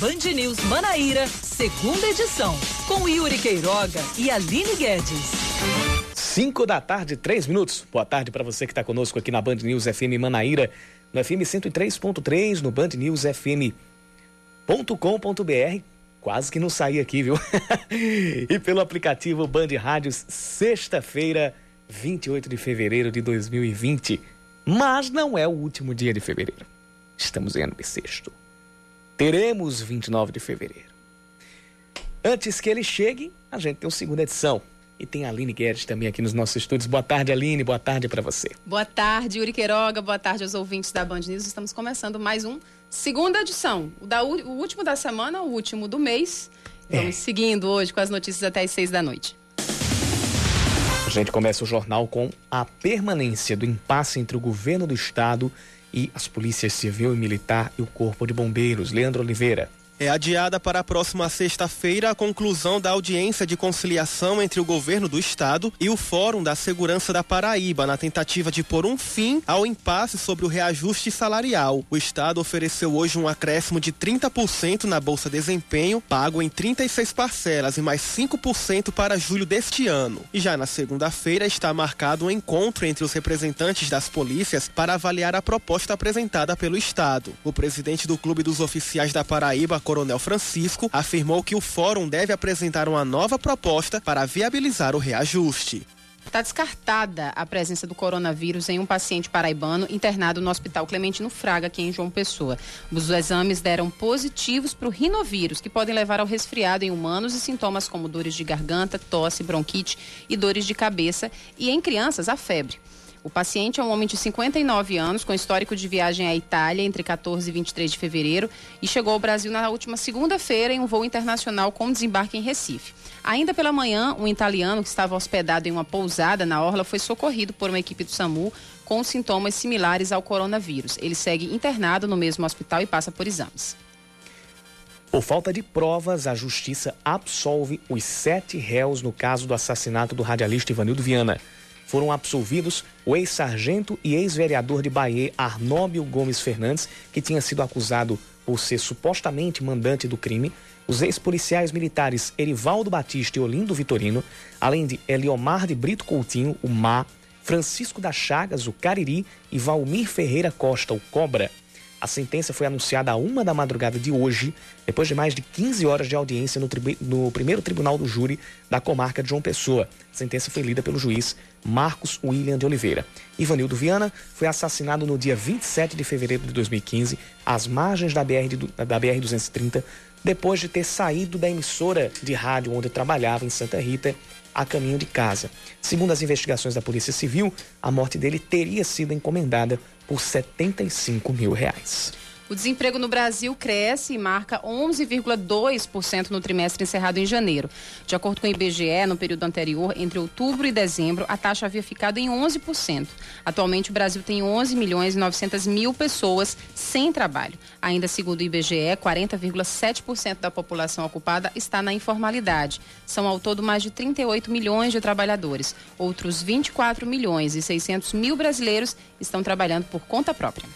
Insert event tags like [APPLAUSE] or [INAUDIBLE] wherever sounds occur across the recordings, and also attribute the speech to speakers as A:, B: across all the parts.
A: Band News Manaíra, segunda edição, com Yuri Queiroga e Aline Guedes.
B: 5 da tarde, 3 minutos. Boa tarde para você que está conosco aqui na Band News FM Manaíra, no FM 103.3, no Band News FM.com.br. Quase que não saí aqui, viu? [LAUGHS] e pelo aplicativo Band Rádios, sexta-feira, 28 de fevereiro de 2020. Mas não é o último dia de fevereiro. Estamos em ano bissexto. Teremos 29 de fevereiro. Antes que ele chegue, a gente tem uma segunda edição. E tem a Aline Guedes também aqui nos nossos estúdios. Boa tarde, Aline. Boa tarde para você.
C: Boa tarde, Yuri Queiroga. Boa tarde aos ouvintes da Band News. Estamos começando mais um segunda edição. O, da, o último da semana, o último do mês. Vamos é. seguindo hoje com as notícias até as seis da noite.
B: A gente começa o jornal com a permanência do impasse entre o governo do estado e as polícias civil e militar e o corpo de bombeiros. Leandro Oliveira.
D: É adiada para a próxima sexta-feira a conclusão da audiência de conciliação entre o governo do estado e o Fórum da Segurança da Paraíba, na tentativa de pôr um fim ao impasse sobre o reajuste salarial. O estado ofereceu hoje um acréscimo de 30% na Bolsa Desempenho, pago em 36 parcelas e mais 5% para julho deste ano. E já na segunda-feira está marcado um encontro entre os representantes das polícias para avaliar a proposta apresentada pelo estado. O presidente do Clube dos Oficiais da Paraíba, Coronel Francisco, afirmou que o fórum deve apresentar uma nova proposta para viabilizar o reajuste.
C: Está descartada a presença do coronavírus em um paciente paraibano internado no Hospital Clementino Fraga, aqui em João Pessoa. Os exames deram positivos para o rinovírus, que podem levar ao resfriado em humanos e sintomas como dores de garganta, tosse, bronquite e dores de cabeça, e em crianças, a febre. O paciente é um homem de 59 anos, com histórico de viagem à Itália entre 14 e 23 de fevereiro e chegou ao Brasil na última segunda-feira em um voo internacional com desembarque em Recife. Ainda pela manhã, um italiano que estava hospedado em uma pousada na Orla foi socorrido por uma equipe do SAMU com sintomas similares ao coronavírus. Ele segue internado no mesmo hospital e passa por exames.
B: Por falta de provas, a justiça absolve os sete réus no caso do assassinato do radialista Ivanildo Viana foram absolvidos o ex-sargento e ex-vereador de Bahia, Arnóbio Gomes Fernandes, que tinha sido acusado por ser supostamente mandante do crime, os ex-policiais militares Erivaldo Batista e Olindo Vitorino, além de Eliomar de Brito Coutinho, o Má, Francisco das Chagas, o Cariri e Valmir Ferreira Costa, o Cobra. A sentença foi anunciada a uma da madrugada de hoje, depois de mais de 15 horas de audiência no, no, primeiro tribunal do júri da comarca de João Pessoa. A sentença foi lida pelo juiz Marcos William de Oliveira. Ivanildo Viana foi assassinado no dia 27 de fevereiro de 2015, às margens da BR-230, da BR depois de ter saído da emissora de rádio onde trabalhava em Santa Rita a caminho de casa. Segundo as investigações da Polícia Civil, a morte dele teria sido encomendada por 75 mil reais.
C: O desemprego no Brasil cresce e marca 11,2% no trimestre encerrado em janeiro. De acordo com o IBGE, no período anterior, entre outubro e dezembro, a taxa havia ficado em 11%. Atualmente, o Brasil tem 11 milhões e 900 mil pessoas sem trabalho. Ainda segundo o IBGE, 40,7% da população ocupada está na informalidade. São ao todo mais de 38 milhões de trabalhadores. Outros 24 milhões e 600 mil brasileiros estão trabalhando por conta própria.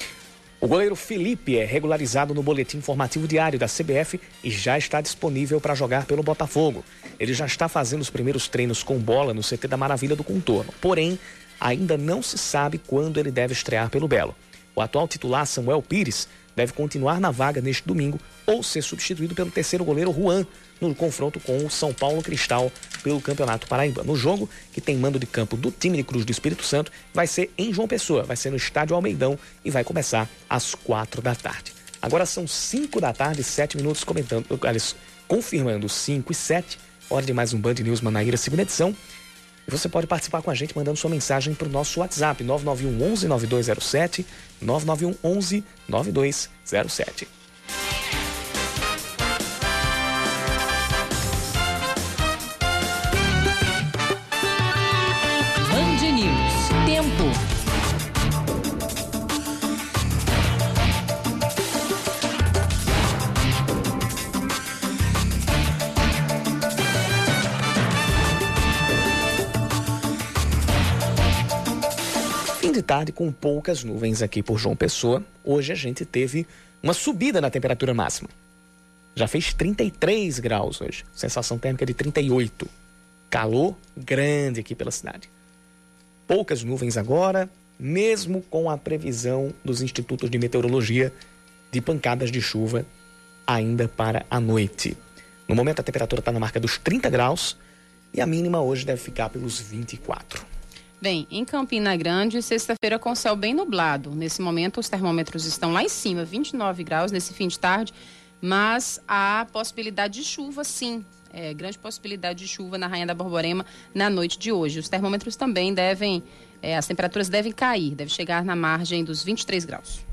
B: O goleiro Felipe é regularizado no boletim informativo diário da CBF e já está disponível para jogar pelo Botafogo. Ele já está fazendo os primeiros treinos com bola no CT da Maravilha do Contorno. Porém, ainda não se sabe quando ele deve estrear pelo Belo. O atual titular Samuel Pires deve continuar na vaga neste domingo ou ser substituído pelo terceiro goleiro Juan no confronto com o São Paulo Cristal pelo Campeonato Paraíba. No jogo, que tem mando de campo do time de Cruz do Espírito Santo, vai ser em João Pessoa, vai ser no Estádio Almeidão e vai começar às quatro da tarde. Agora são cinco da tarde, sete minutos comentando, aliás, confirmando cinco e sete, hora de mais um Band News Manaíra, segunda edição. E você pode participar com a gente mandando sua mensagem para o nosso WhatsApp, 991 11 9207, 991 11 9207. De tarde com poucas nuvens aqui por João Pessoa. Hoje a gente teve uma subida na temperatura máxima. Já fez 33 graus hoje. Sensação térmica de 38. Calor grande aqui pela cidade. Poucas nuvens agora, mesmo com a previsão dos institutos de meteorologia de pancadas de chuva ainda para a noite. No momento a temperatura está na marca dos 30 graus e a mínima hoje deve ficar pelos 24.
C: Bem, em Campina Grande, sexta-feira com céu bem nublado. Nesse momento, os termômetros estão lá em cima, 29 graus nesse fim de tarde, mas há possibilidade de chuva, sim. É, grande possibilidade de chuva na Rainha da Borborema na noite de hoje. Os termômetros também devem, é, as temperaturas devem cair, deve chegar na margem dos 23 graus.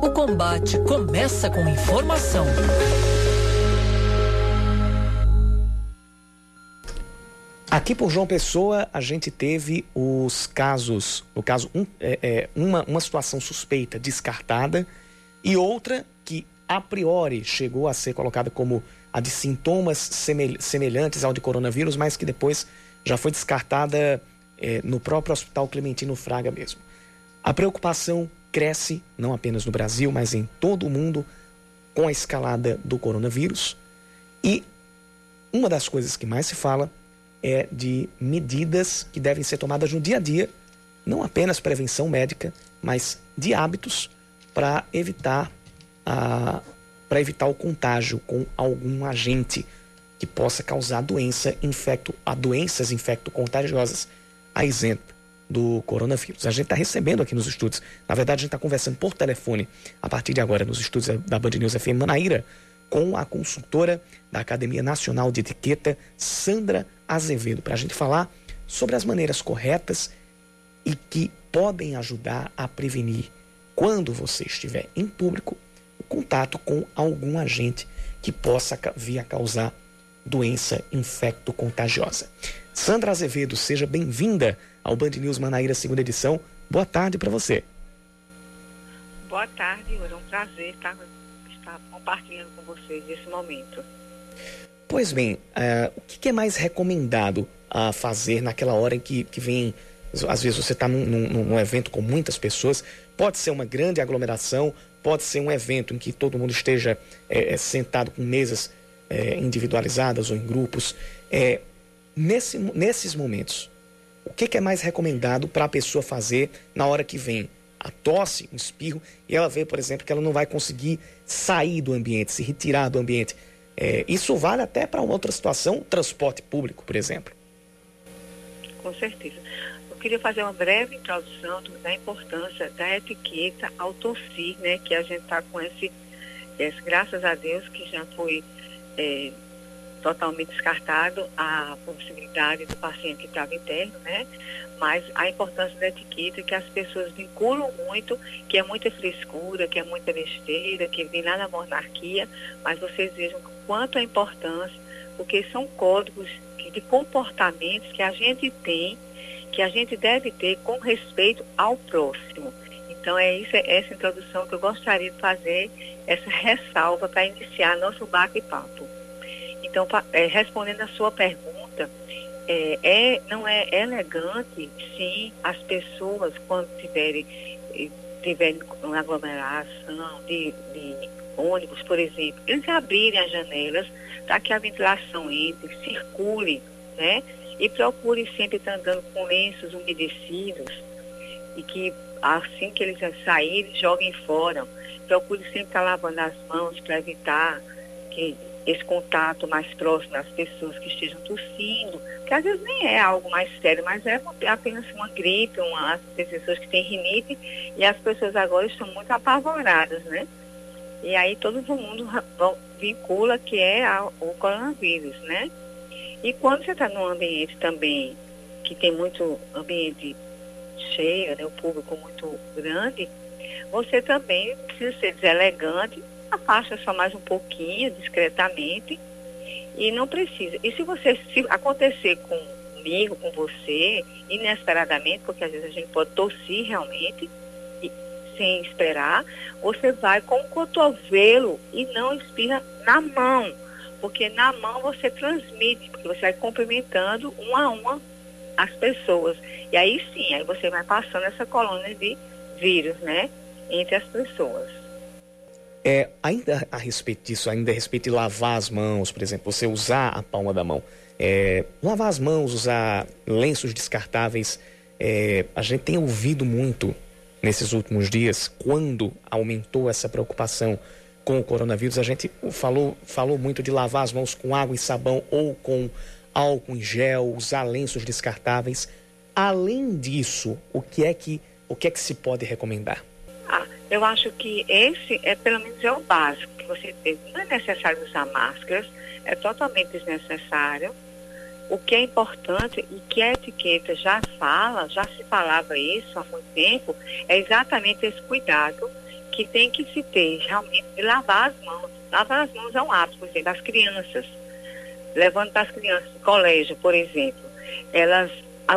A: O combate começa com informação.
B: Aqui por João Pessoa, a gente teve os casos, no caso, um, é, é, uma, uma situação suspeita descartada e outra que a priori chegou a ser colocada como a de sintomas semelhantes ao de coronavírus, mas que depois já foi descartada é, no próprio Hospital Clementino Fraga mesmo. A preocupação cresce, não apenas no Brasil, mas em todo o mundo, com a escalada do coronavírus. E uma das coisas que mais se fala é de medidas que devem ser tomadas no dia a dia, não apenas prevenção médica, mas de hábitos para evitar a para evitar o contágio com algum agente que possa causar doença infecto a doenças infecto-contagiosas, a exemplo do coronavírus. A gente está recebendo aqui nos estúdios, na verdade, a gente está conversando por telefone a partir de agora nos estúdios da Band News FM Manaíra com a consultora da Academia Nacional de Etiqueta, Sandra Azevedo, para a gente falar sobre as maneiras corretas e que podem ajudar a prevenir, quando você estiver em público, o contato com algum agente que possa vir a causar doença infecto-contagiosa. Sandra Azevedo, seja bem-vinda ao Band News Manaíra, segunda edição. Boa tarde para você.
E: Boa tarde, Yuri. É um prazer estar, estar, compartilhando com vocês esse momento.
B: Pois bem, uh, o que, é mais recomendado a fazer naquela hora em que, que vem. Às vezes você está num, num, num evento com muitas pessoas, pode ser uma grande aglomeração, pode ser um evento em que todo mundo esteja é, sentado com mesas é, individualizadas ou em grupos. É, nesse, nesses momentos, o que, que é mais recomendado para a pessoa fazer na hora que vem a tosse, um espirro, e ela vê, por exemplo, que ela não vai conseguir sair do ambiente, se retirar do ambiente. É, isso vale até para uma outra situação, transporte público, por exemplo.
E: Com certeza. Eu queria fazer uma breve introdução da importância da etiqueta ao tossir, né? Que a gente está com esse, esse, graças a Deus, que já foi é, totalmente descartado a possibilidade do paciente estava interno, né? Mas a importância da etiqueta que as pessoas vinculam muito, que é muita frescura, que é muita besteira, que vem lá na monarquia, mas vocês vejam quanto a importância, porque são códigos de comportamentos que a gente tem, que a gente deve ter com respeito ao próximo. Então é isso, é essa introdução que eu gostaria de fazer, essa ressalva para iniciar nosso bate-papo. Então, é, respondendo a sua pergunta, é, é, não é elegante, sim, as pessoas, quando tiverem, eh, tiverem uma aglomeração de, de ônibus, por exemplo, eles abrirem as janelas para que a ventilação entre, circule, né? E procure sempre estar andando com lenços umedecidos e que assim que eles saírem, joguem fora. Procure sempre estar lavando as mãos para evitar que esse contato mais próximo das pessoas que estejam tossindo, que às vezes nem é algo mais sério, mas é apenas uma gripe, uma, as pessoas que têm rinite, e as pessoas agora estão muito apavoradas, né? E aí todo mundo vincula que é a, o coronavírus, né? E quando você está num ambiente também que tem muito ambiente cheio, né, o público muito grande, você também precisa ser deselegante afasta só mais um pouquinho, discretamente, e não precisa. E se você, se acontecer comigo, com você, inesperadamente, porque às vezes a gente pode tossir realmente, e sem esperar, você vai com o cotovelo e não espirra na mão. Porque na mão você transmite, porque você vai cumprimentando uma a uma as pessoas. E aí sim, aí você vai passando essa colônia de vírus, né? Entre as pessoas.
B: É, ainda a respeito disso, ainda a respeito de lavar as mãos, por exemplo, você usar a palma da mão. É, lavar as mãos, usar lenços descartáveis. É, a gente tem ouvido muito nesses últimos dias, quando aumentou essa preocupação com o coronavírus, a gente falou, falou muito de lavar as mãos com água e sabão ou com álcool em gel, usar lenços descartáveis. Além disso, o que é que, o que, é que se pode recomendar?
E: Ah, eu acho que esse é pelo menos é o básico que você tem. Não é necessário usar máscaras, é totalmente desnecessário. O que é importante e que a etiqueta já fala, já se falava isso há muito tempo, é exatamente esse cuidado que tem que se ter realmente de lavar as mãos. Lavar as mãos é um hábito, por exemplo, das crianças. Levando as crianças do colégio, por exemplo, elas,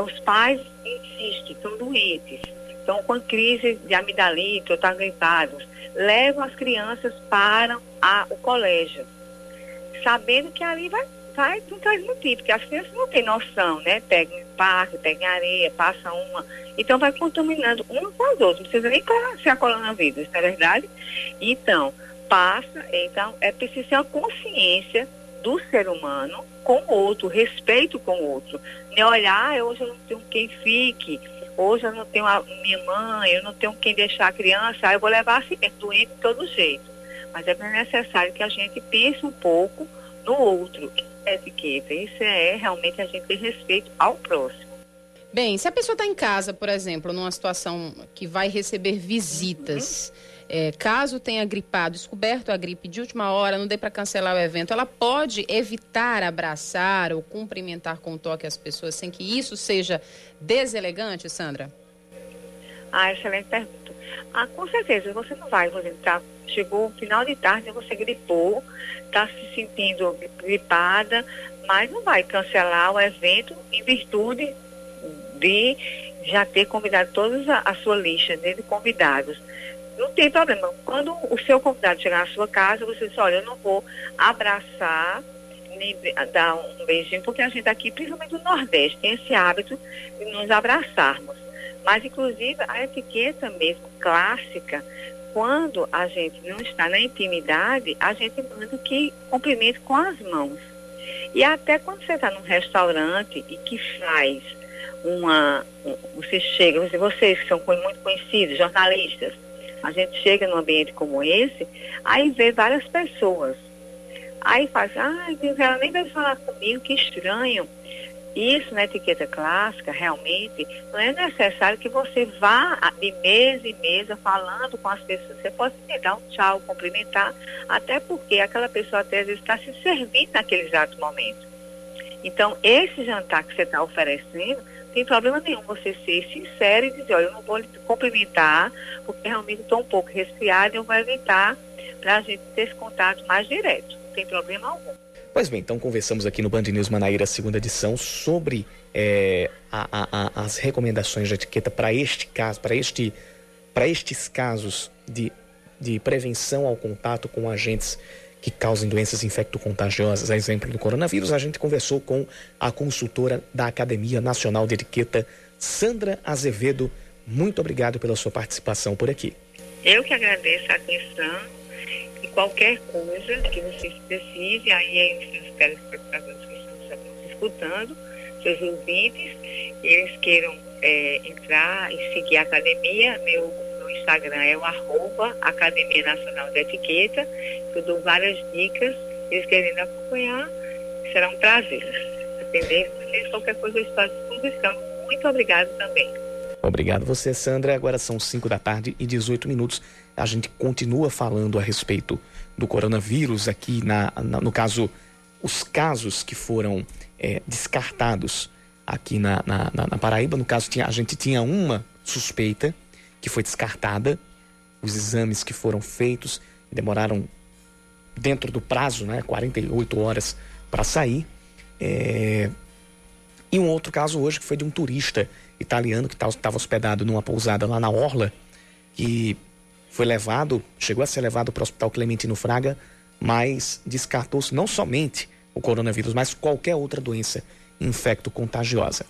E: os pais insistem, estão doentes, estão com crise de amidalite ou estão gripados, levam as crianças para a, o colégio, sabendo que ali vai sai não traz motivo, porque as crianças não têm noção, né? Pegam parque, pegam areia, passa uma. Então vai contaminando uma com as outras. Não precisa nem ser a coronavírus, não é verdade? Então, passa, então é preciso ter uma consciência do ser humano com o outro, respeito com o outro. Nem olhar, ah, hoje eu não tenho quem fique, hoje eu não tenho a minha mãe, eu não tenho quem deixar a criança, aí eu vou levar assim mesmo, doente de todo jeito. Mas é necessário que a gente pense um pouco no outro etiqueta. Isso é realmente a gente ter respeito ao próximo.
C: Bem, se a pessoa está em casa, por exemplo, numa situação que vai receber visitas, uhum. É, caso tenha gripado, descoberto a gripe de última hora, não dê para cancelar o evento, ela pode evitar abraçar ou cumprimentar com toque as pessoas sem que isso seja deselegante, Sandra?
E: Ah, excelente pergunta. Ah, com certeza, você não vai, você tá, chegou final de tarde, você gripou, está se sentindo gripada, mas não vai cancelar o evento em virtude de já ter convidado toda a, a sua lista né, de convidados. Não tem problema. Quando o seu convidado chegar na sua casa, você diz, olha, eu não vou abraçar, nem dar um beijinho, porque a gente aqui, principalmente no Nordeste, tem esse hábito de nos abraçarmos. Mas, inclusive, a etiqueta mesmo clássica quando a gente não está na intimidade, a gente manda que cumprimente com as mãos. E até quando você está num restaurante e que faz uma. Você chega, vocês que são muito conhecidos, jornalistas, a gente chega num ambiente como esse, aí vê várias pessoas. Aí faz, ah, ela nem vai falar comigo, que estranho. Isso na etiqueta clássica, realmente, não é necessário que você vá de mesa em mesa falando com as pessoas. Você pode dar um tchau, cumprimentar, até porque aquela pessoa até às vezes está se servindo naquele exato momento. Então, esse jantar que você está oferecendo, tem problema nenhum você ser sincero e dizer, olha, eu não vou lhe cumprimentar, porque realmente estou um pouco resfriada e eu vou evitar para a gente ter esse contato mais direto. Não tem problema algum.
B: Pois bem, então conversamos aqui no Band News Manaíra, segunda edição, sobre é, a, a, a, as recomendações de etiqueta para este caso, para este, para estes casos de, de prevenção ao contato com agentes que causem doenças infecto-contagiosas, a exemplo do coronavírus. A gente conversou com a consultora da Academia Nacional de Etiqueta, Sandra Azevedo. Muito obrigado pela sua participação por aqui.
E: Eu que agradeço a atenção e qualquer coisa que vocês precisem, aí os seus telespectadores que estão escutando, seus ouvintes, eles queiram é, entrar e seguir a academia, meu Instagram é o arroba Academia Nacional de Etiqueta, eu dou várias dicas, eles querendo acompanhar, será um prazer atender vocês, qualquer coisa eu estou à disposição. Muito obrigado também.
B: Obrigado você, Sandra. Agora são 5 da tarde e 18 minutos a gente continua falando a respeito do coronavírus aqui, na, na no caso, os casos que foram é, descartados aqui na, na, na, Paraíba. No caso, tinha, a gente tinha uma suspeita que foi descartada, os exames que foram feitos demoraram dentro do prazo, né, 48 horas para sair. É... E um outro caso hoje que foi de um turista italiano que estava hospedado numa pousada lá na Orla, que foi levado, chegou a ser levado para o Hospital Clementino Fraga, mas descartou-se não somente o coronavírus, mas qualquer outra doença infecto-contagiosa.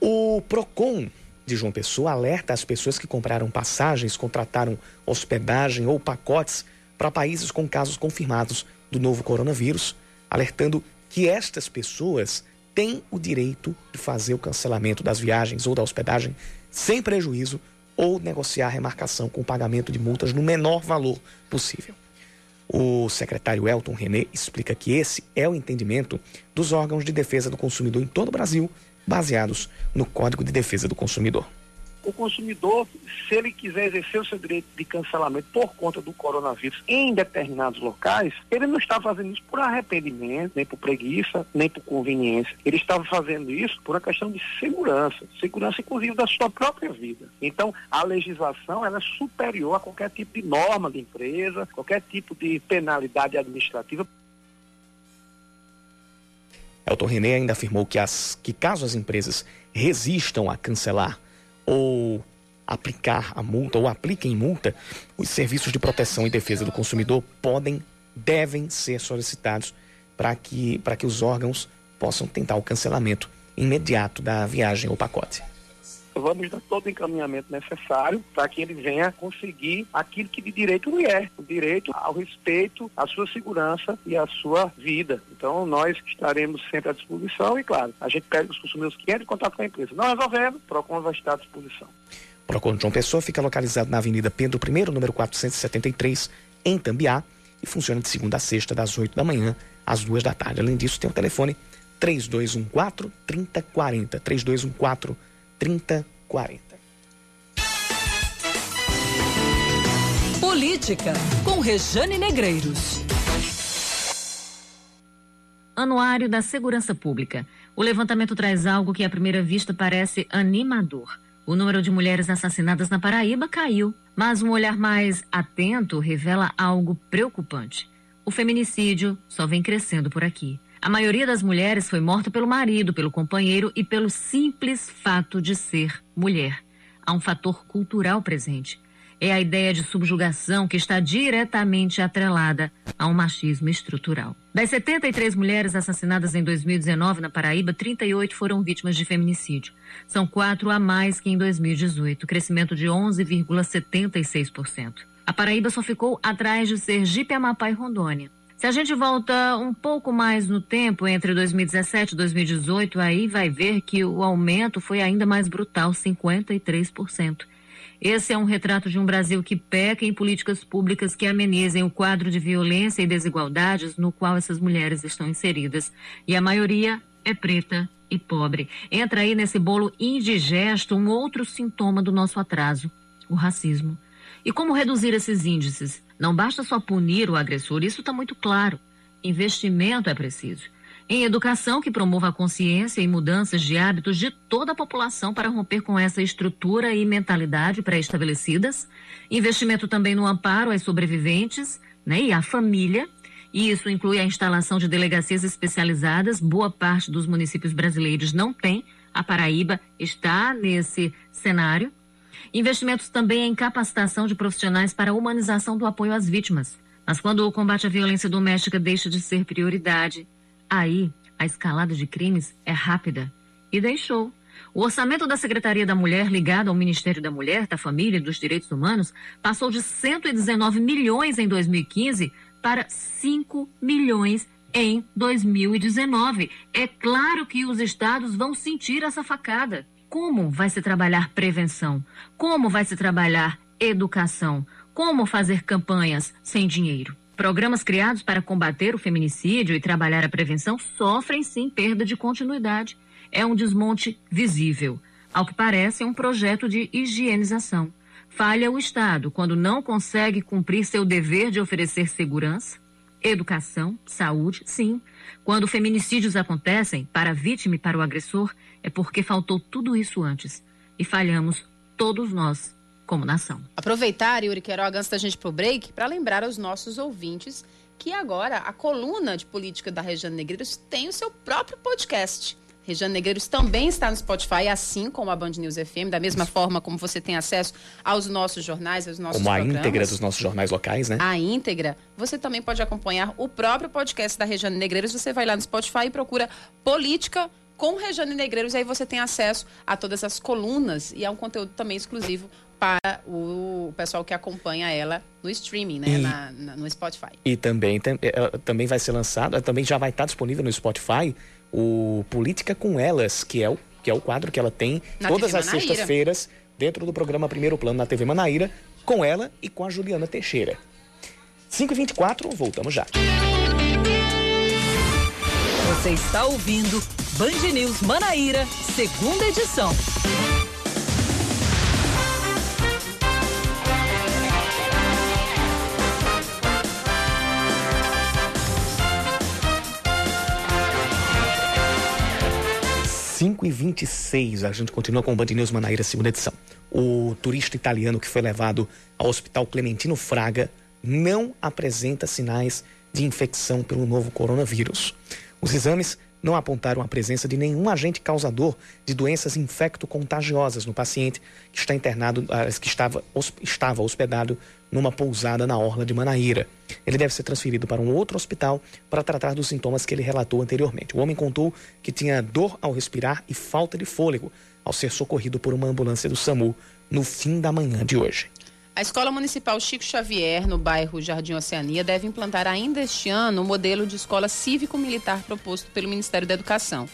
B: O PROCON de João Pessoa alerta as pessoas que compraram passagens, contrataram hospedagem ou pacotes para países com casos confirmados do novo coronavírus, alertando que estas pessoas têm o direito de fazer o cancelamento das viagens ou da hospedagem sem prejuízo ou negociar a remarcação com o pagamento de multas no menor valor possível. O secretário Elton René explica que esse é o entendimento dos órgãos de defesa do consumidor em todo o Brasil, baseados no Código de Defesa do Consumidor
F: o consumidor, se ele quiser exercer o seu direito de cancelamento por conta do coronavírus em determinados locais, ele não está fazendo isso por arrependimento, nem por preguiça, nem por conveniência. Ele estava fazendo isso por uma questão de segurança, segurança inclusive da sua própria vida. Então, a legislação ela é superior a qualquer tipo de norma de empresa, qualquer tipo de penalidade administrativa.
B: Elton René ainda afirmou que, as, que caso as empresas resistam a cancelar ou aplicar a multa ou apliquem multa, os serviços de proteção e defesa do consumidor podem, devem ser solicitados para que, para que os órgãos possam tentar o cancelamento imediato da viagem ou pacote
F: vamos dar todo o encaminhamento necessário para que ele venha conseguir aquilo que de direito lhe é, o direito ao respeito, à sua segurança e à sua vida. Então, nós estaremos sempre à disposição e, claro, a gente pede os consumidores que entrem em contato com a empresa. Não resolvendo, o PROCON vai estar à disposição.
B: O PROCON João Pessoa fica localizado na Avenida Pedro I, número 473, em Tambiá, e funciona de segunda a sexta, das 8 da manhã às 2 da tarde. Além disso, tem o telefone 3214 3040. 3214 3040.
A: Política, com Rejane Negreiros.
G: Anuário da Segurança Pública. O levantamento traz algo que à primeira vista parece animador. O número de mulheres assassinadas na Paraíba caiu, mas um olhar mais atento revela algo preocupante. O feminicídio só vem crescendo por aqui. A maioria das mulheres foi morta pelo marido, pelo companheiro e pelo simples fato de ser mulher. Há um fator cultural presente. É a ideia de subjugação que está diretamente atrelada a um machismo estrutural. Das 73 mulheres assassinadas em 2019 na Paraíba, 38 foram vítimas de feminicídio. São quatro a mais que em 2018, crescimento de 11,76%. A Paraíba só ficou atrás de Sergipe, Amapá e Rondônia. Se a gente volta um pouco mais no tempo, entre 2017 e 2018, aí vai ver que o aumento foi ainda mais brutal, 53%. Esse é um retrato de um Brasil que peca em políticas públicas que amenizem o quadro de violência e desigualdades no qual essas mulheres estão inseridas. E a maioria é preta e pobre. Entra aí nesse bolo indigesto um outro sintoma do nosso atraso: o racismo. E como reduzir esses índices? Não basta só punir o agressor, isso está muito claro. Investimento é preciso. Em educação que promova a consciência e mudanças de hábitos de toda a população para romper com essa estrutura e mentalidade pré-estabelecidas. Investimento também no amparo às sobreviventes né, e à família. E isso inclui a instalação de delegacias especializadas. Boa parte dos municípios brasileiros não tem. A Paraíba está nesse cenário. Investimentos também em capacitação de profissionais para a humanização do apoio às vítimas. Mas quando o combate à violência doméstica deixa de ser prioridade, aí a escalada de crimes é rápida. E deixou. O orçamento da Secretaria da Mulher, ligado ao Ministério da Mulher, da Família e dos Direitos Humanos, passou de 119 milhões em 2015 para 5 milhões em 2019. É claro que os estados vão sentir essa facada. Como vai se trabalhar prevenção? Como vai se trabalhar educação? Como fazer campanhas sem dinheiro? Programas criados para combater o feminicídio e trabalhar a prevenção sofrem sim perda de continuidade. É um desmonte visível. Ao que parece, é um projeto de higienização. Falha o Estado quando não consegue cumprir seu dever de oferecer segurança, educação, saúde, sim. Quando feminicídios acontecem, para a vítima e para o agressor, é porque faltou tudo isso antes e falhamos todos nós como nação.
C: Aproveitar, Yuri Queiroga, antes da gente pro break, para lembrar aos nossos ouvintes que agora a coluna de política da Região Negreiros tem o seu próprio podcast. Rejane Negreiros também está no Spotify, assim como a Band News FM, da mesma Isso. forma como você tem acesso aos nossos jornais, aos nossos
B: como
C: programas.
B: a íntegra dos nossos jornais locais, né?
C: A íntegra. Você também pode acompanhar o próprio podcast da Rejane Negreiros. Você vai lá no Spotify e procura Política com Rejane Negreiros, e aí você tem acesso a todas as colunas e a um conteúdo também exclusivo para o pessoal que acompanha ela no streaming, né? E, na, na, no Spotify.
B: E também, tem, é, também vai ser lançado, é, também já vai estar disponível no Spotify o Política com Elas, que é o, que é o quadro que ela tem na todas as sextas-feiras dentro do programa Primeiro Plano na TV Manaíra, com ela e com a Juliana Teixeira. 5h24, voltamos já.
A: Você está ouvindo Band News Manaíra, segunda edição.
B: 5 e 26 a gente continua com o Band News Manaíra, segunda edição. O turista italiano que foi levado ao Hospital Clementino Fraga não apresenta sinais de infecção pelo novo coronavírus. Os exames não apontaram a presença de nenhum agente causador de doenças infecto-contagiosas no paciente que está internado, ah, que estava, estava hospedado numa pousada na orla de Manaíra. Ele deve ser transferido para um outro hospital para tratar dos sintomas que ele relatou anteriormente. O homem contou que tinha dor ao respirar e falta de fôlego ao ser socorrido por uma ambulância do SAMU no fim da manhã de hoje.
C: A Escola Municipal Chico Xavier, no bairro Jardim Oceania, deve implantar ainda este ano o modelo de escola cívico-militar proposto pelo Ministério da Educação.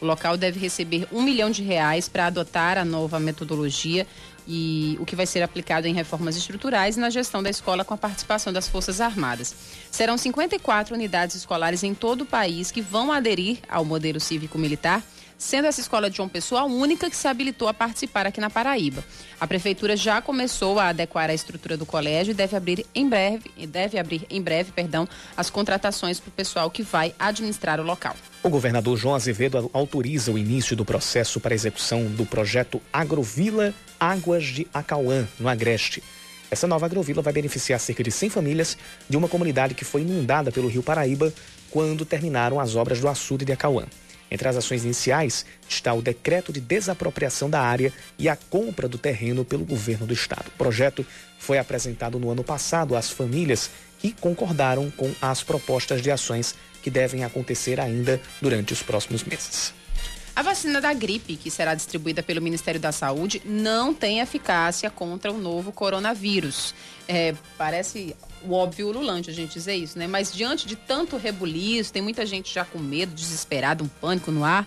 C: O local deve receber um milhão de reais para adotar a nova metodologia e o que vai ser aplicado em reformas estruturais e na gestão da escola com a participação das Forças Armadas. Serão 54 unidades escolares em todo o país que vão aderir ao modelo cívico-militar sendo essa escola de João Pessoa a única que se habilitou a participar aqui na Paraíba. A prefeitura já começou a adequar a estrutura do colégio e deve abrir em breve, deve abrir em breve, perdão, as contratações para o pessoal que vai administrar o local.
B: O governador João Azevedo autoriza o início do processo para execução do projeto Agrovila Águas de Acauã, no Agreste. Essa nova agrovila vai beneficiar cerca de 100 famílias de uma comunidade que foi inundada pelo rio Paraíba quando terminaram as obras do açude de Acauã. Entre as ações iniciais está o decreto de desapropriação da área e a compra do terreno pelo governo do estado. O projeto foi apresentado no ano passado às famílias que concordaram com as propostas de ações que devem acontecer ainda durante os próximos meses.
C: A vacina da gripe, que será distribuída pelo Ministério da Saúde, não tem eficácia contra o novo coronavírus. É, parece o óbvio ululante a gente dizer isso, né? Mas diante de tanto rebuliço, tem muita gente já com medo, desesperada, um pânico no ar.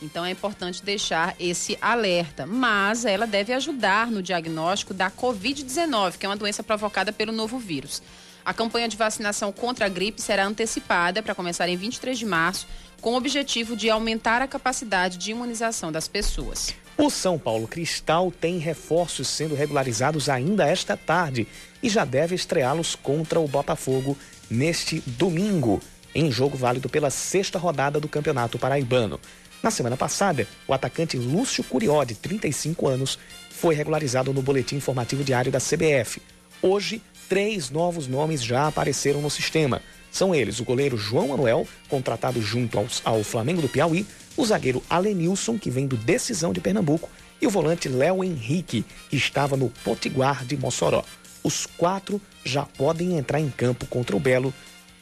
C: Então é importante deixar esse alerta. Mas ela deve ajudar no diagnóstico da Covid-19, que é uma doença provocada pelo novo vírus. A campanha de vacinação contra a gripe será antecipada para começar em 23 de março, com o objetivo de aumentar a capacidade de imunização das pessoas.
B: O São Paulo Cristal tem reforços sendo regularizados ainda esta tarde e já deve estreá-los contra o Botafogo neste domingo, em jogo válido pela sexta rodada do Campeonato Paraibano. Na semana passada, o atacante Lúcio Curió, de 35 anos, foi regularizado no boletim informativo diário da CBF. Hoje, três novos nomes já apareceram no sistema. São eles o goleiro João Manuel, contratado junto ao, ao Flamengo do Piauí, o zagueiro Alenilson, que vem do Decisão de Pernambuco, e o volante Léo Henrique, que estava no Potiguar de Mossoró. Os quatro já podem entrar em campo contra o Belo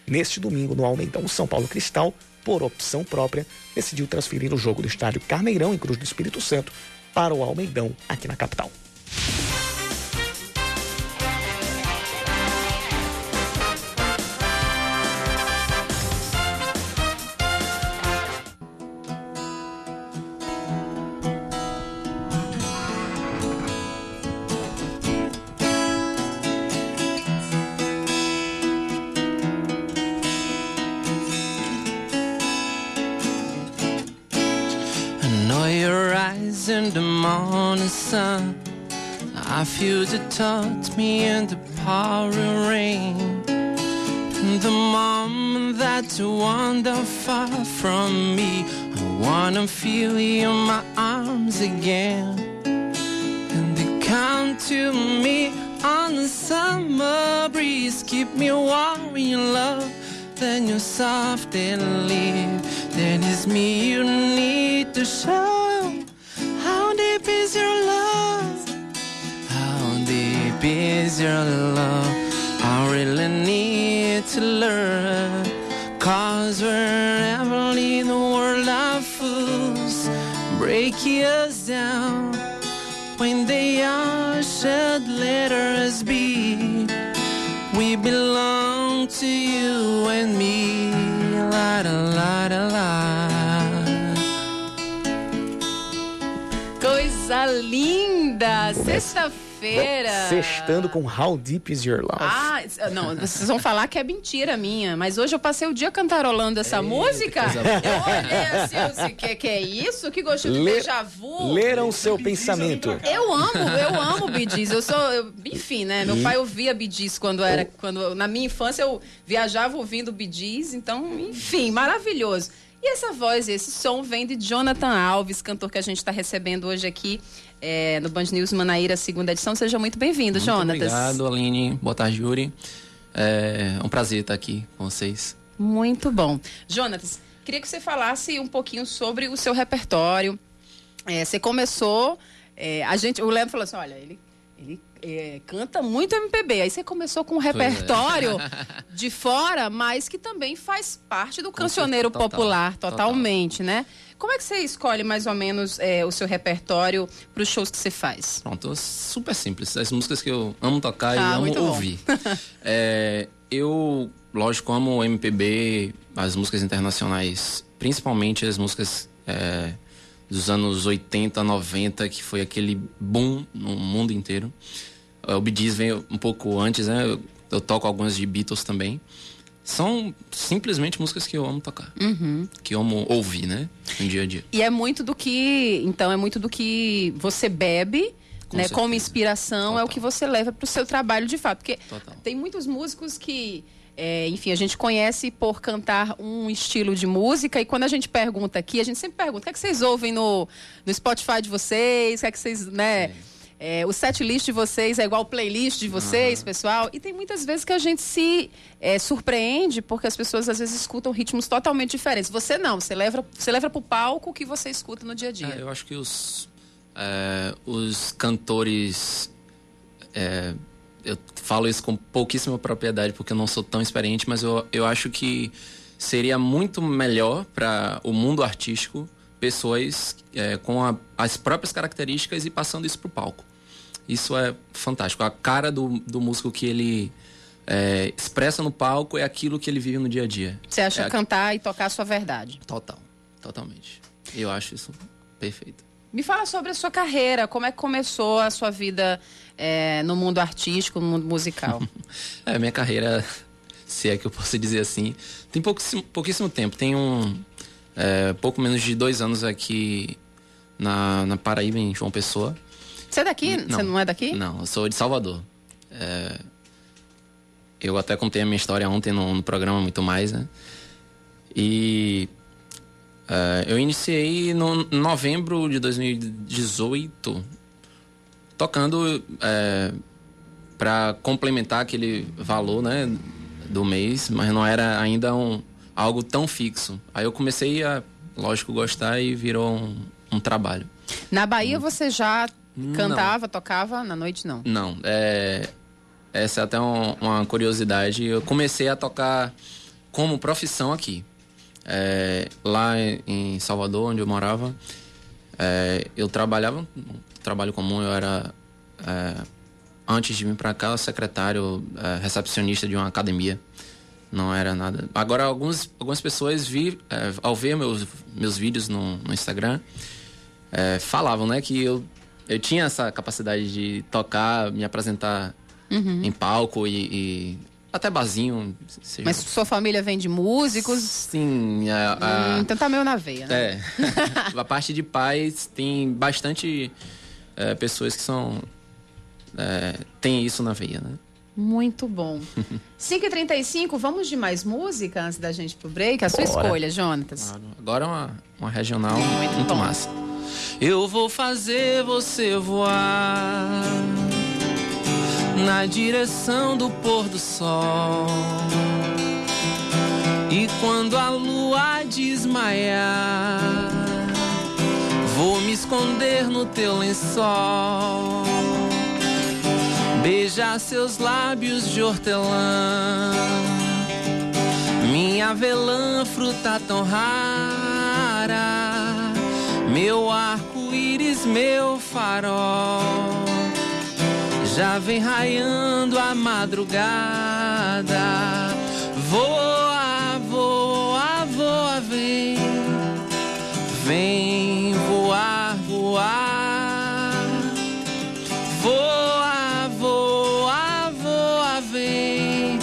B: neste domingo no Almeidão. São Paulo Cristal, por opção própria, decidiu transferir o jogo do estádio Carneirão, em Cruz do Espírito Santo, para o Almeidão, aqui na capital.
H: Feel the touch me in the pouring rain. The moment that you wander far from me, I wanna feel you in my arms again. And they come to me on the summer breeze, keep me warm in your love. Then you softly leave then it's me you need to show. How deep is your love? Is your love? I really need to learn. Cause wherever lead the world of fools break us down. When they are shed, let us be. We belong to you and me. La da la da la.
C: Coisa linda! Sexta-feira.
B: Sextando com How Deep Is Your Love.
C: Ah, não, vocês vão falar que é mentira minha, mas hoje eu passei o dia cantarolando essa música. Eu olhei assim, eu disse, que, que é isso? Que gostou de
B: Lê-
C: déjà vu?
B: Leram seu pensamento.
C: Eu amo, eu amo Gees. Eu sou, eu- enfim, né? Meu pai ouvia Gees quando era, quando na minha infância eu viajava ouvindo Gees, então, enfim, maravilhoso. E essa voz, esse som vem de Jonathan Alves, cantor que a gente está recebendo hoje aqui é, no Band News Manaíra, segunda edição. Seja muito bem-vindo,
H: Muito
C: Jonatas.
H: Obrigado, Aline. Boa tarde, Yuri. É um prazer estar aqui com vocês.
C: Muito bom. Jonatas, queria que você falasse um pouquinho sobre o seu repertório. É, você começou, é, a gente, o Leandro falou assim, olha, ele, ele é, canta muito MPB. Aí você começou com um
H: é.
C: repertório [LAUGHS] de fora, mas que também faz parte do cancioneiro
H: total,
C: popular,
H: total.
C: totalmente, né? Como é que você escolhe mais ou menos é, o seu repertório para os shows que você faz?
H: Pronto, super simples. As músicas que eu amo tocar
C: Ah,
H: e amo ouvir. [LAUGHS] É, eu, lógico, amo MPB, as músicas internacionais, principalmente as músicas é, dos anos 80, 90, que foi aquele boom no mundo inteiro. É, O Bee Gees veio um pouco antes, né? Eu, eu toco algumas de Beatles também. São simplesmente músicas que eu amo tocar.
C: Uhum.
H: Que eu amo ouvir, né? No dia a dia.
C: E é muito do que, então, é muito do que você bebe,
H: Com
C: né,
H: certeza.
C: como inspiração, é o
H: Total.
C: que você leva para o seu trabalho de fato. Porque
H: Total.
C: tem muitos músicos que, é, enfim, a gente conhece por cantar um estilo de música e quando a gente pergunta aqui, a gente sempre pergunta, o que, é que vocês ouvem no, no Spotify de vocês? O que é que vocês, né... É, o set list de vocês é igual playlist de vocês, pessoal. E tem muitas vezes que a gente se é, surpreende porque as pessoas às vezes escutam ritmos totalmente diferentes. Você não, você leva, você leva pro palco o que você escuta no dia a dia.
H: É, eu acho que os, é, os cantores. Eu falo isso com pouquíssima propriedade porque eu não sou tão experiente, mas eu, eu acho que seria muito melhor para o mundo artístico pessoas é, com a- as próprias características e passando isso para o palco. Isso é fantástico. A cara do, do músico que ele é, expressa no palco é aquilo que ele vive no dia a dia.
C: Você acha
H: É
C: cantar e tocar a sua verdade.
H: Total, totalmente. Eu acho isso perfeito.
C: Me fala sobre a sua carreira, como é que começou a sua vida é, no mundo artístico, no mundo musical? [LAUGHS]
H: É, minha carreira, se é que eu posso dizer assim, tem pouquíssimo, pouquíssimo tempo. Tem um é, pouco menos de dois anos aqui na, na Paraíba, em João Pessoa.
C: Você é daqui? Você não é daqui?
H: Não, eu sou de Salvador. É, eu até contei a minha história ontem no, no programa Muito Mais, né? E é, eu iniciei no em novembro de 2018 tocando é, para complementar aquele valor, né, do mês, mas não era ainda um, algo tão fixo. Aí eu comecei a, lógico, gostar e virou um, um trabalho.
C: Na Bahia você já
H: Não.
C: cantava, tocava? Na noite não.
H: Não, é, essa é até um- uma curiosidade. Eu comecei a tocar como profissão aqui. É, lá em Salvador, onde eu morava, é, eu trabalhava, trabalho comum, eu era, é, antes de vir para cá, secretário, é, recepcionista de uma academia. Não era nada. Agora, alguns, algumas pessoas, vi, é, ao ver meus, meus vídeos no, no Instagram, é, falavam, né, que eu, eu tinha essa capacidade de tocar, me apresentar em palco e, e até barzinho. Seja,
C: Mas sua família vem de músicos?
H: sim, a, a-
C: Hum, então tá meio na veia, né?
H: é. [LAUGHS] a parte de pais tem bastante é, pessoas que são é, tem isso na veia, né?
C: Muito bom. [LAUGHS] 5h35, vamos de mais música antes da gente ir pro break? A sua
B: Bora.
C: escolha, Jonatas.
H: Claro. Agora é uma, uma regional
C: Muito
H: muito,
C: bom.
H: massa. Eu vou fazer você voar na direção do pôr do sol. E quando a lua desmaiar, vou me esconder no teu lençol. Beijar seus lábios de hortelã. Minha avelã, fruta tão rara. Meu arco-íris, meu farol. Já vem raiando a madrugada. Voa, voa, voa, vem. Vem voar, voar. Voa, voa, voa, vem.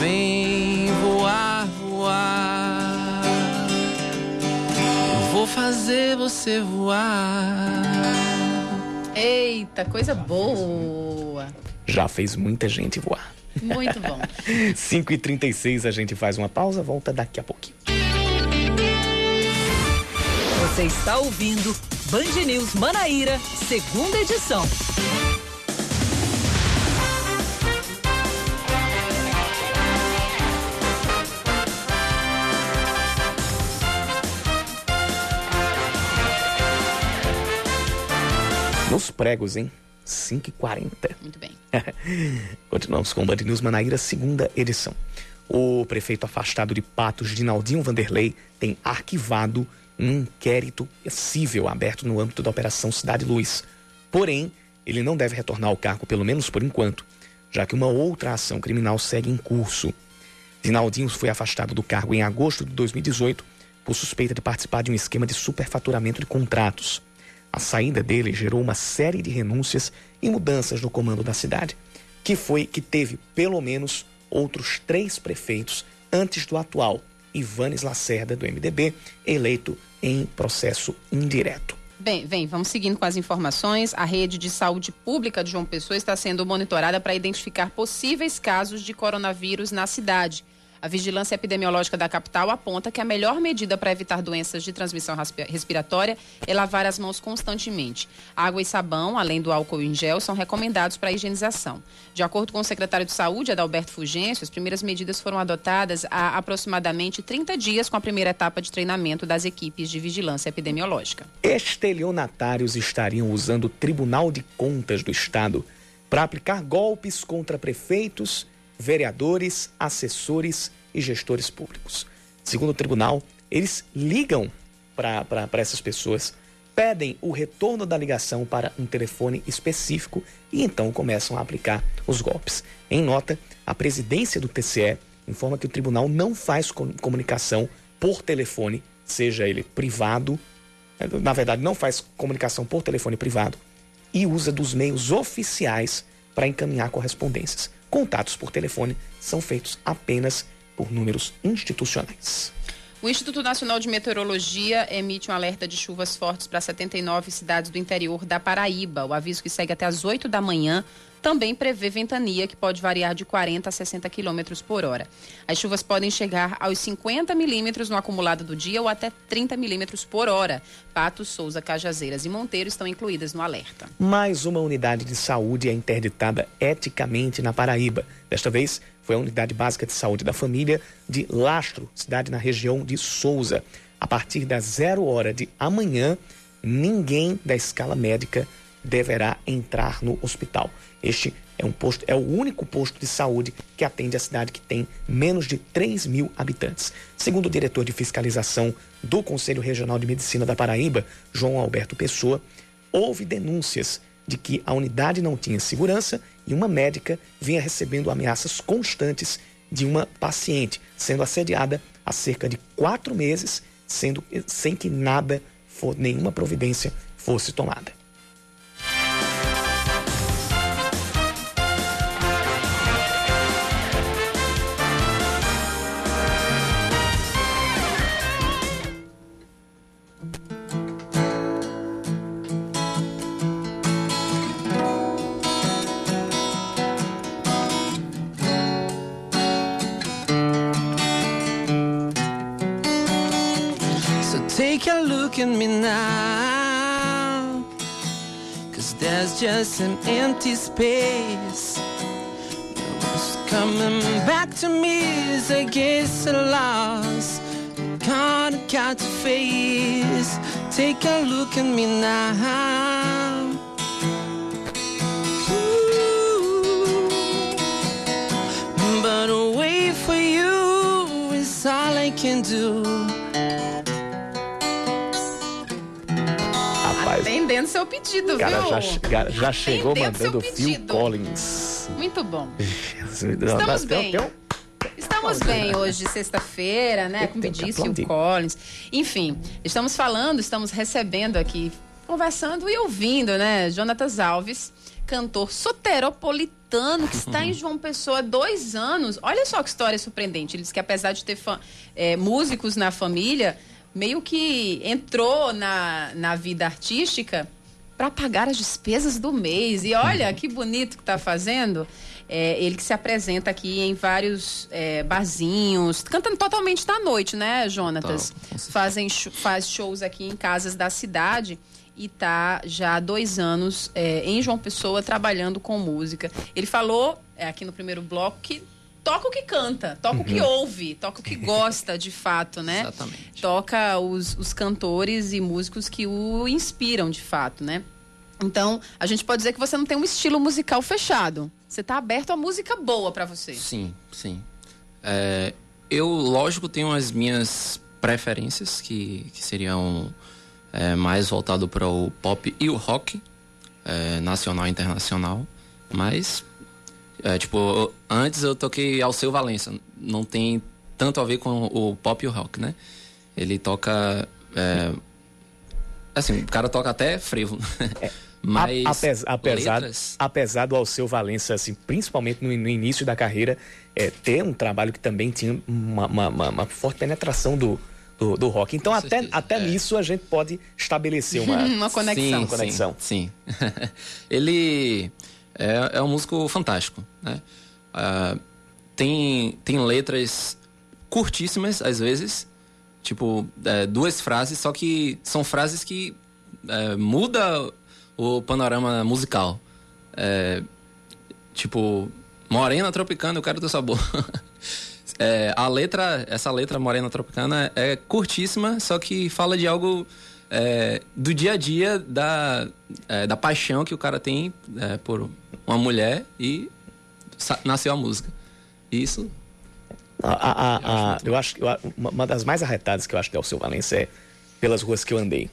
H: Vem voar, voar. Vou fazer você voar.
C: Eita, coisa boa.
B: Já fez muita gente voar.
C: Muito bom. [LAUGHS]
B: 5h36 a gente faz uma pausa, volta daqui a pouquinho.
A: Você está ouvindo Band News Manaíra, segunda edição.
B: Nos pregos, hein? 5h40.
C: Muito bem. [LAUGHS]
B: Continuamos com o Band News Manaíra, segunda edição. O prefeito afastado de Patos, Dinaldinho Vanderlei, tem arquivado um inquérito cível aberto no âmbito da Operação Cidade Luz. Porém, ele não deve retornar ao cargo, pelo menos por enquanto, já que uma outra ação criminal segue em curso. Dinaldinho foi afastado do cargo em agosto de 2018 por suspeita de participar de um esquema de superfaturamento de contratos. A saída dele gerou uma série de renúncias e mudanças no comando da cidade, que foi que teve pelo menos outros três prefeitos antes do atual, Ivanes Lacerda, do MDB, eleito em processo indireto.
C: Bem, vem, vamos seguindo com as informações. A rede de saúde pública de João Pessoa está sendo monitorada para identificar possíveis casos de coronavírus na cidade. A vigilância epidemiológica da capital aponta que a melhor medida para evitar doenças de transmissão respiratória é lavar as mãos constantemente. Água e sabão, além do álcool em gel, são recomendados para a higienização. De acordo com o secretário de Saúde, Adalberto Fugêncio, as primeiras medidas foram adotadas há aproximadamente 30 dias com a primeira etapa de treinamento das equipes de vigilância epidemiológica.
B: Estelionatários estariam usando o Tribunal de Contas do Estado para aplicar golpes contra prefeitos vereadores, assessores e gestores públicos. Segundo o tribunal, eles ligam para essas pessoas, pedem o retorno da ligação para um telefone específico e então começam a aplicar os golpes. Em nota, a presidência do TCE informa que o tribunal não faz comunicação por telefone, seja ele privado, na verdade, não faz comunicação por telefone privado e usa dos meios oficiais para encaminhar correspondências. Contatos por telefone são feitos apenas por números institucionais.
C: O Instituto Nacional de Meteorologia emite um alerta de chuvas fortes para 79 cidades do interior da Paraíba. O aviso que segue até as 8 da manhã também prevê ventania que pode variar de 40 a 60 quilômetros por hora. As chuvas podem chegar aos 50 milímetros no acumulado do dia ou até 30 milímetros por hora. Patos, Souza, Cajazeiras e Monteiro estão incluídas no alerta.
B: Mais uma unidade de saúde é interditada eticamente na Paraíba. Desta vez foi a unidade básica de saúde da família de Lastro, cidade na região de Souza. A partir das zero hora de amanhã, ninguém da escala médica deverá entrar no hospital. Este é um posto, é o único posto de saúde que atende a cidade que tem menos de 3 mil habitantes. Segundo o diretor de fiscalização do Conselho Regional de Medicina da Paraíba, João Alberto Pessoa, houve denúncias de que a unidade não tinha segurança e uma médica vinha recebendo ameaças constantes de uma paciente, sendo assediada há cerca de quatro meses, sendo sem que nada, for, nenhuma providência fosse tomada.
H: Take a look at me now. Cause there's just an empty space. It's coming back to me is I get so loss. Can't got to face. Take a look at me now. But wait for you is all I can do.
C: Atendendo seu pedido,
B: cara
C: viu?
B: já, cara já chegou mandando Phil. Collins.
C: Muito bom.
B: Estamos
C: bem. Estamos bem hoje, sexta-feira, né? Como o
B: aplaudir.
C: Collins. Enfim, estamos falando, estamos recebendo aqui, conversando e ouvindo, né? Jonatas Alves, cantor soteropolitano, que está em [LAUGHS] João Pessoa há dois anos. Olha só que história surpreendente. Ele disse que apesar de ter fã- é, músicos na família, meio que entrou na, na vida artística para pagar as despesas do mês. E olha que bonito que está fazendo. É, ele que se apresenta aqui em vários é, barzinhos, cantando totalmente da noite, né, Jonatas? Fazem, faz shows aqui em casas da cidade e tá já há dois anos é, em João Pessoa trabalhando com música. Ele falou é, aqui no primeiro bloco que toca o que canta, toca o que ouve, toca o que [LAUGHS] gosta de fato, né?
H: Exatamente.
C: Toca os, os cantores e músicos que o inspiram de fato, né? Então, a gente pode dizer que você não tem um estilo musical fechado. Você está aberto a música boa para você.
H: Sim, sim. É, eu, lógico, tenho as minhas preferências, que, que seriam é, mais voltado para o pop e o rock, é, nacional e internacional. Mas, é, tipo, antes eu toquei Alceu Valença. Não tem tanto a ver com o pop e o rock, né? Ele toca. é, assim, o cara toca até frevo. [LAUGHS] Mas.
B: A- apes- apesar,
H: letras-
B: apesar do Alceu Valença, assim, principalmente no, no início da carreira, é, ter um trabalho que também tinha uma, uma- uma- uma forte penetração do, do, do rock. Então,
H: Com
B: até,
H: certeza,
B: até
H: é.
B: nisso a gente pode estabelecer uma. [LAUGHS]
C: Uma conexão.
H: Sim,
B: Conexão.
H: Sim. sim. [LAUGHS] Ele é, é um músico fantástico, né? Ah, tem, tem letras curtíssimas, às vezes. Tipo, é, duas frases, só que são frases que é, muda o panorama musical. É, tipo, Morena Tropicana, eu quero teu sabor. [LAUGHS] É, a letra, essa letra Morena Tropicana é curtíssima, só que fala de algo é, do dia a dia da, é, da paixão que o cara tem é, por uma mulher e nasceu a música. Isso
B: A- a- a- eu acho que uma das mais arretadas que eu acho que é o seu Valença é pelas ruas que eu andei.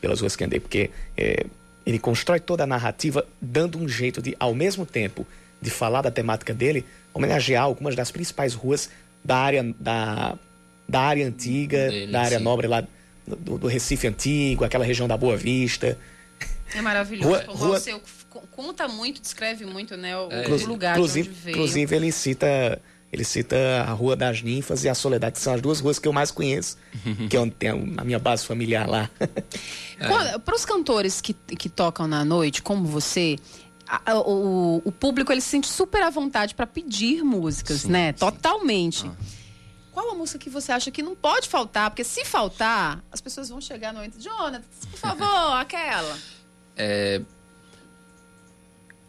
B: Pelas ruas que eu andei, porque é, ele constrói toda a narrativa dando um jeito de, ao mesmo tempo, de falar da temática dele, homenagear algumas das principais ruas da área, da, da área antiga,
H: Dele,
B: da área
H: sim.
B: nobre lá do, do Recife Antigo, aquela região da Boa Vista.
C: É maravilhoso.
B: Rua-
C: o
B: rua-
C: co- conta muito, descreve muito, né? O,
H: É,
C: o lugar de
B: inclusive,
C: onde veio.
B: inclusive ele cita ele cita a Rua das Ninfas e a Soledade, que são as duas ruas que eu mais conheço, que é onde tem a minha base familiar lá. [LAUGHS]
C: Para os cantores que, que tocam na noite, como você, a- o, o público ele se sente super à vontade para pedir músicas,
H: Sim,
C: né?
H: sim.
C: Totalmente. Qual a música que você acha que não pode faltar? Porque se faltar, as pessoas vão chegar no momento, Jonathan, por favor, [LAUGHS] aquela.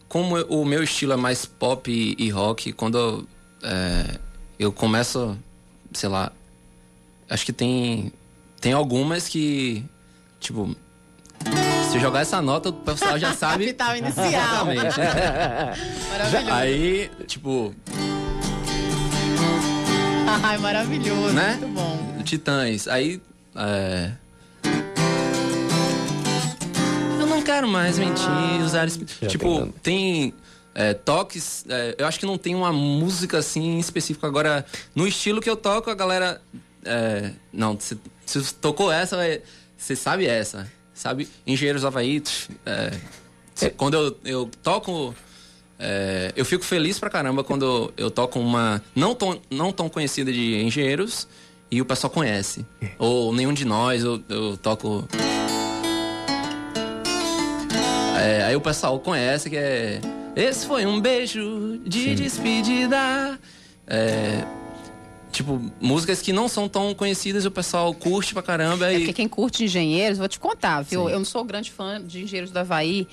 H: como eu- o meu estilo é mais pop e, e rock, quando eu, é, eu começo, sei lá, acho que tem tem algumas que tipo se eu jogar essa nota, o pessoal já [LAUGHS] sabe.
C: Capital inicial.
H: Exatamente. [LAUGHS]
C: Maravilhoso.
H: Aí, tipo, [LAUGHS]
C: Ai, maravilhoso.
H: Né?
C: Muito bom.
H: Titãs. Aí. É... Eu não quero mais mentir, usar esse... Tipo,
B: tem-
H: tem é, toques. é, eu acho que não tem uma música assim específica. Agora, no estilo que eu toco, a galera. é, não, se, tocou essa, é, você sabe essa. Sabe? Engenheiros Havaí. é, se- quando eu, eu toco. É, eu fico feliz pra caramba quando eu toco uma não tão, não tão conhecida de engenheiros e o pessoal conhece. Ou nenhum de nós, eu, eu toco. É, aí o pessoal conhece que é. Esse foi um beijo de despedida. É, tipo, músicas que não são tão conhecidas e o pessoal curte pra caramba.
C: É
H: e...
C: porque quem curte engenheiros, vou te contar, viu?
H: Sim.
C: Eu não sou grande fã de engenheiros do Havaí.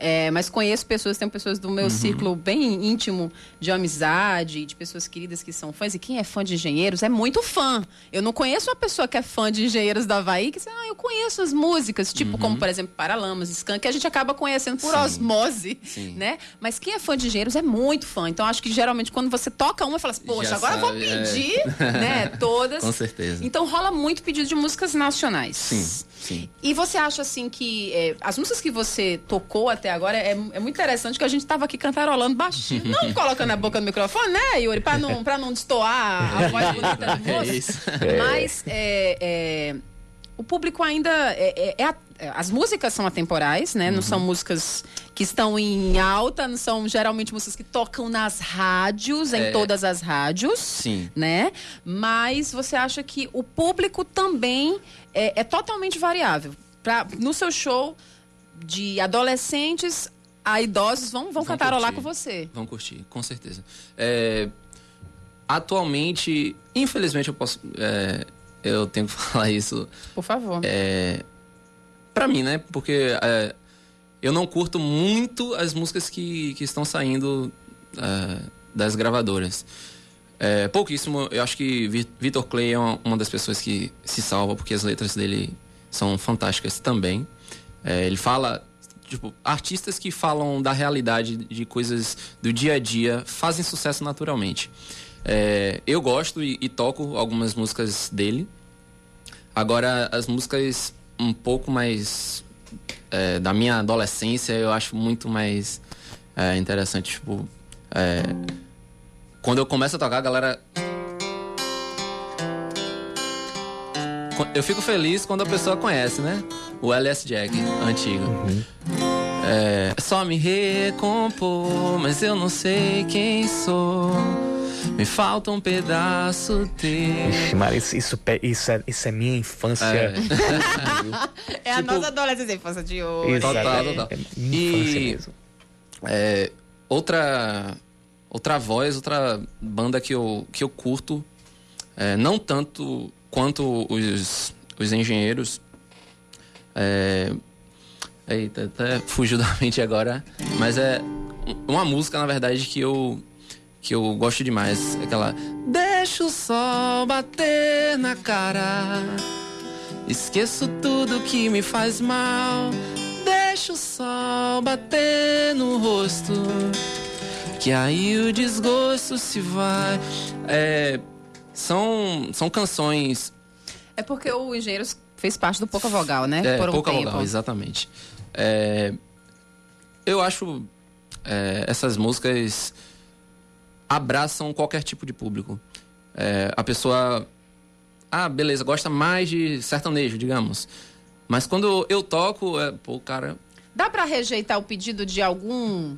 C: É, mas conheço pessoas, tenho pessoas do meu
H: Uhum.
C: círculo bem íntimo de amizade, de pessoas queridas que são fãs. E quem é fã de engenheiros é muito fã. Eu não conheço uma pessoa que é fã de engenheiros da Havaí que diz, ah, eu conheço as músicas, tipo como, por exemplo, Paralamas, Skank, que a gente acaba conhecendo por
H: Uhum. Sim.
C: osmose,
H: Sim.
C: né? Mas quem é fã de engenheiros é muito fã. Então acho que geralmente quando você toca uma, fala assim, poxa,
H: Já
C: agora eu vou
H: sabe, é.
C: pedir, né? Todas. [LAUGHS]
H: Com certeza.
C: Então rola muito pedido de músicas nacionais.
H: Sim, sim.
C: E você acha assim que é, as músicas que você tocou até agora é, é muito interessante que a gente tava aqui cantarolando baixinho, [LAUGHS] não colocando a boca no microfone, né, Yuri, pra não, pra não destoar a voz bonita do
H: É
C: moço.
H: isso.
C: Mas é, é, o público ainda é, é- é a- é, as músicas são atemporais, né? Não
H: Uhum.
C: são músicas que estão em alta, não são geralmente músicas que tocam nas rádios, em
H: É.
C: todas as rádios
H: Sim.
C: né? Mas você acha que o público também é, é totalmente variável. Pra, no seu show, de adolescentes a idosos vão, vão,
H: Vão
C: cantarolar
H: curtir.
C: com você.
H: Vão curtir, com certeza. É, atualmente, infelizmente eu posso. é, eu tenho que [LAUGHS] falar isso
C: Por favor.
H: é, pra mim, né? Porque é, eu não curto muito as músicas que, que estão saindo é, das gravadoras. É, pouquíssimo, eu acho que Vi- Vitor Clay é uma, uma das pessoas que se salva, porque as letras dele são fantásticas também. É, ele fala, tipo, artistas que falam da realidade de coisas do dia a dia fazem sucesso naturalmente. É, eu gosto e, e toco algumas músicas dele. Agora, as músicas um pouco mais é, da minha adolescência, eu acho muito mais é, interessante. Tipo, é, quando eu começo a tocar, a galera. Eu fico feliz quando a pessoa conhece, né? O LS Jack, antigo. É, só me recompor, mas eu não sei quem sou. Me falta um pedaço teu.
B: Ixi, Maria, isso, isso, isso é, isso é minha infância.
H: É. [LAUGHS]
C: É a
H: tipo-
C: nossa adolescência infância de hoje.
H: Total,
B: é-
H: total.
B: é minha infância
H: E-
B: mesmo.
H: É, outra outra voz, outra banda que eu, que eu curto, é, não tanto quanto os, os engenheiros. É, eita, até fugiu da [LAUGHS] mente agora, mas é uma música, na verdade, que eu que eu gosto demais. Aquela Deixa o sol bater na cara. Esqueço tudo que me faz mal. Deixa o sol bater no rosto. Que aí o desgosto se vai. É, são, são canções.
C: É porque o Engenheiros fez parte do Pouca Vogal, né?
H: É,
C: Por um
H: pouca
C: tempo.
H: vogal, exatamente. É, eu acho é, essas músicas abraçam qualquer tipo de público. É, a pessoa, ah, beleza, gosta mais de sertanejo, digamos. Mas quando eu toco, é, pô, cara,
C: Dá pra rejeitar o pedido de algum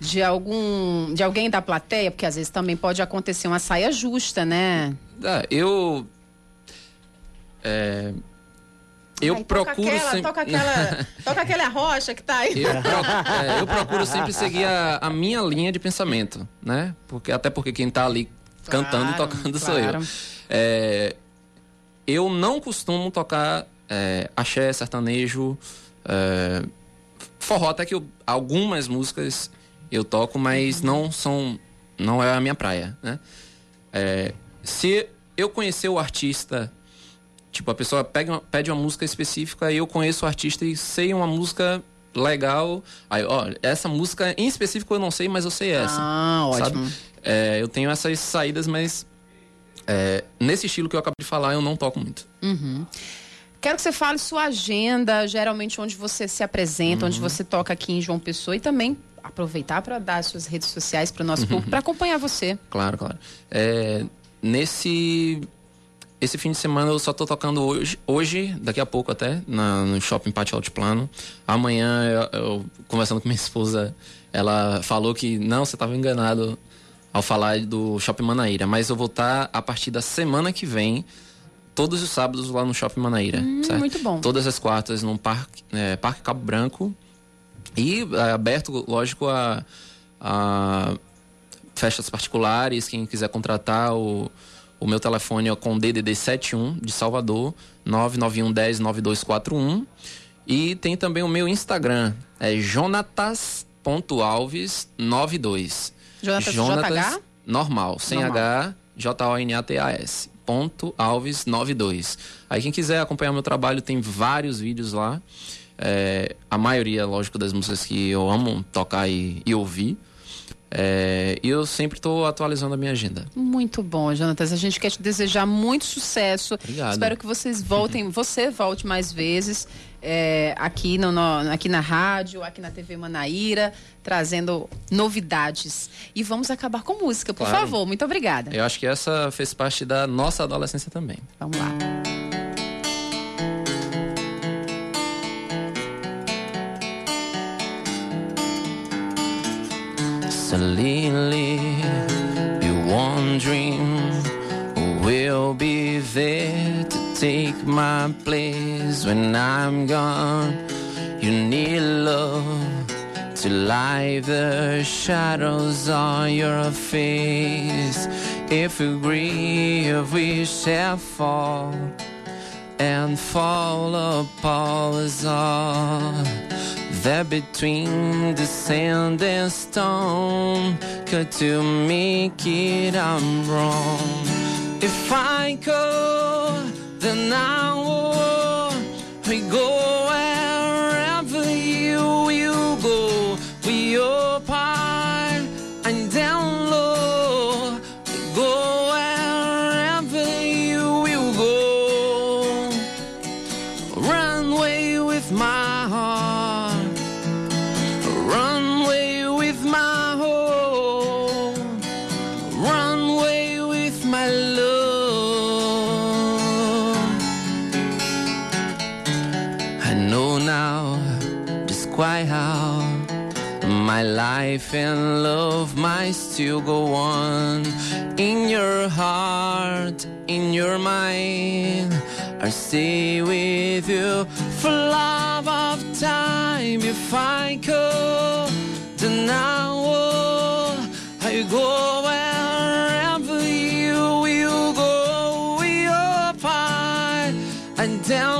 C: de algum de alguém da plateia, porque às vezes também pode acontecer uma saia justa, né?
H: Ah, eu. É, eu
C: Ai,
H: procuro
C: toca aquela,
H: sempre.
C: toca aquela, toca aquela rocha que tá aí.
H: Eu, pro- é, eu procuro sempre seguir a, a minha linha de pensamento, né? Porque, até porque quem tá ali cantando e
C: Claro,
H: tocando sou eu.
C: claro.
H: É, eu não costumo tocar é, axé, sertanejo, é, forró, até que eu- algumas músicas eu toco, mas não são. não é a minha praia, né? É, se eu conhecer o artista, tipo, a pessoa pega uma- pede uma música específica e eu conheço o artista e sei uma música legal. Aí, ó, essa música em específico eu não sei, mas eu sei essa.
C: Ah, ótimo.
H: É, eu tenho essas saídas, mas é, nesse estilo que eu acabei de falar, eu não toco muito.
C: Quero que você fale sua agenda, geralmente onde você se apresenta,
H: Uhum.
C: onde você toca aqui em João Pessoa e também aproveitar para dar as suas redes sociais para o nosso público, para acompanhar você.
H: Claro, claro. É, nesse esse fim de semana eu só tô tocando hoje, hoje daqui a pouco até, na- no Shopping Pátio Altiplano. Amanhã, eu, eu, conversando com minha esposa, ela falou que não, você estava enganado ao falar do Shopping Manaíra, mas eu vou estar a partir da semana que vem, todos os sábados lá no Shopping Manaíra.
C: Hum, muito bom.
H: Todas as quartas no Parque, é, Parque Cabo Branco. E é, aberto, lógico, a, a festas particulares, quem quiser contratar o, o meu telefone é com DDD 71 de Salvador, 991 10 9241. E tem também o meu Instagram, é jonatas.alves92.
C: Jonatas, JH?
H: normal, sem
C: Normal.
H: H, J-O-N-A-T-A-S. Ponto Alves 92. Aí quem quiser acompanhar meu trabalho tem vários vídeos lá. É, a maioria, lógico, das músicas que eu amo tocar e, e ouvir. É, e eu sempre estou atualizando a minha agenda.
C: Muito bom, Jonatas. A gente quer te desejar muito sucesso.
H: Obrigado.
C: Espero que vocês voltem, [LAUGHS] você volte mais vezes é, aqui, no, no- aqui na rádio, aqui na TV Manaíra, trazendo novidades. E vamos acabar com música, por
H: Claro.
C: favor. Muito obrigada.
H: Eu acho que essa fez parte da nossa adolescência também.
C: Vamos lá.
H: Silly, you wondering who will be there to take my place when I'm gone. You need love to light the shadows on your face. If you grieve, we shall fall and fall apart as all that between the sand and stone could to make it? I'm wrong. If I could then I would we go life and love might still go on in your heart, in your mind. I'll stay with you for love of time. If I could, then I would. I go wherever you will go. We apart and down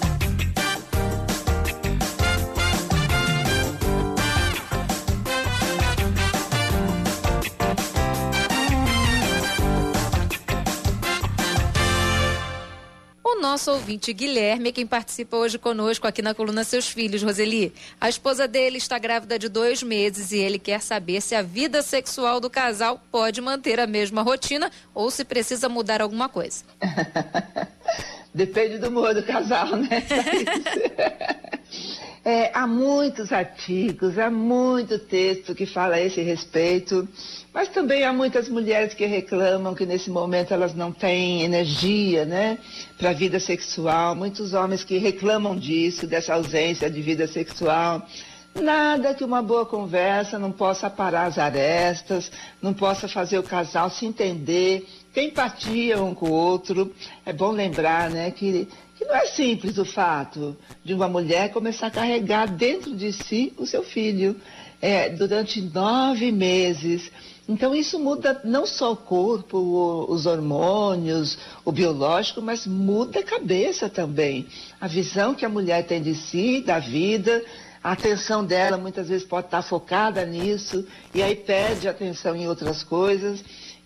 I: Ouvinte Guilherme quem participa hoje conosco aqui na coluna Seus Filhos, Roseli. A esposa dele está grávida de dois meses e ele quer saber se a vida sexual do casal pode manter a mesma rotina ou se precisa mudar alguma coisa. [LAUGHS]
J: Depende do humor do casal, né? [LAUGHS] É, há muitos artigos, há muito texto que fala a esse respeito, mas também há muitas mulheres que reclamam que nesse momento elas não têm energia, né, para a vida sexual. Muitos homens que reclamam disso, dessa ausência de vida sexual. Nada que uma boa conversa não possa parar as arestas, não possa fazer o casal se entender, ter empatia um com o outro. É bom lembrar, né, que, que não é simples o fato de uma mulher começar a carregar dentro de si o seu filho é, durante nove meses. Então isso muda não só o corpo, o- os hormônios, o biológico, mas muda a cabeça também. A visão que a mulher tem de si, da vida, a atenção dela muitas vezes pode estar focada nisso e aí perde atenção em outras coisas.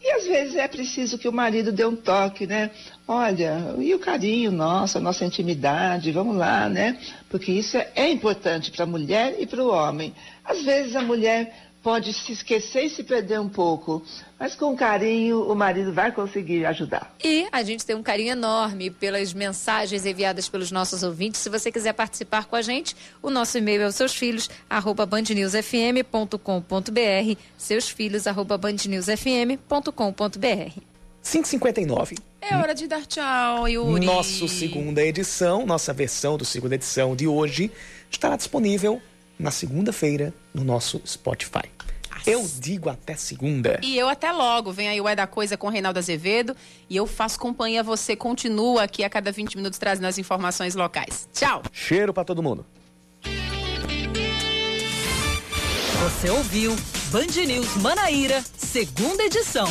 J: E às vezes é preciso que o marido dê um toque, né? Olha, e o carinho nosso, a nossa intimidade, vamos lá, né? Porque isso é, é importante para a mulher e para o homem. Às vezes a mulher pode se esquecer e se perder um pouco. Mas com carinho, o marido vai conseguir ajudar.
I: E a gente tem um carinho enorme pelas mensagens enviadas pelos nossos ouvintes. Se você quiser participar com a gente, o nosso e-mail é os seus filhos, arroba bandnewsfm.com.br, seus filhos, arroba bandnewsfm.com.br.
B: 559.
C: É hora de dar tchau, Yuri.
B: Nossa segunda edição, nossa versão do segunda edição de hoje estará disponível na segunda-feira no nosso Spotify. Eu digo até segunda.
C: E eu até logo. Vem aí o É da Coisa com Reinaldo Azevedo. E eu faço companhia. Você continua aqui a cada 20 minutos trazendo as informações locais. Tchau.
B: Cheiro para todo mundo.
A: Você ouviu Band News Manaíra, segunda edição.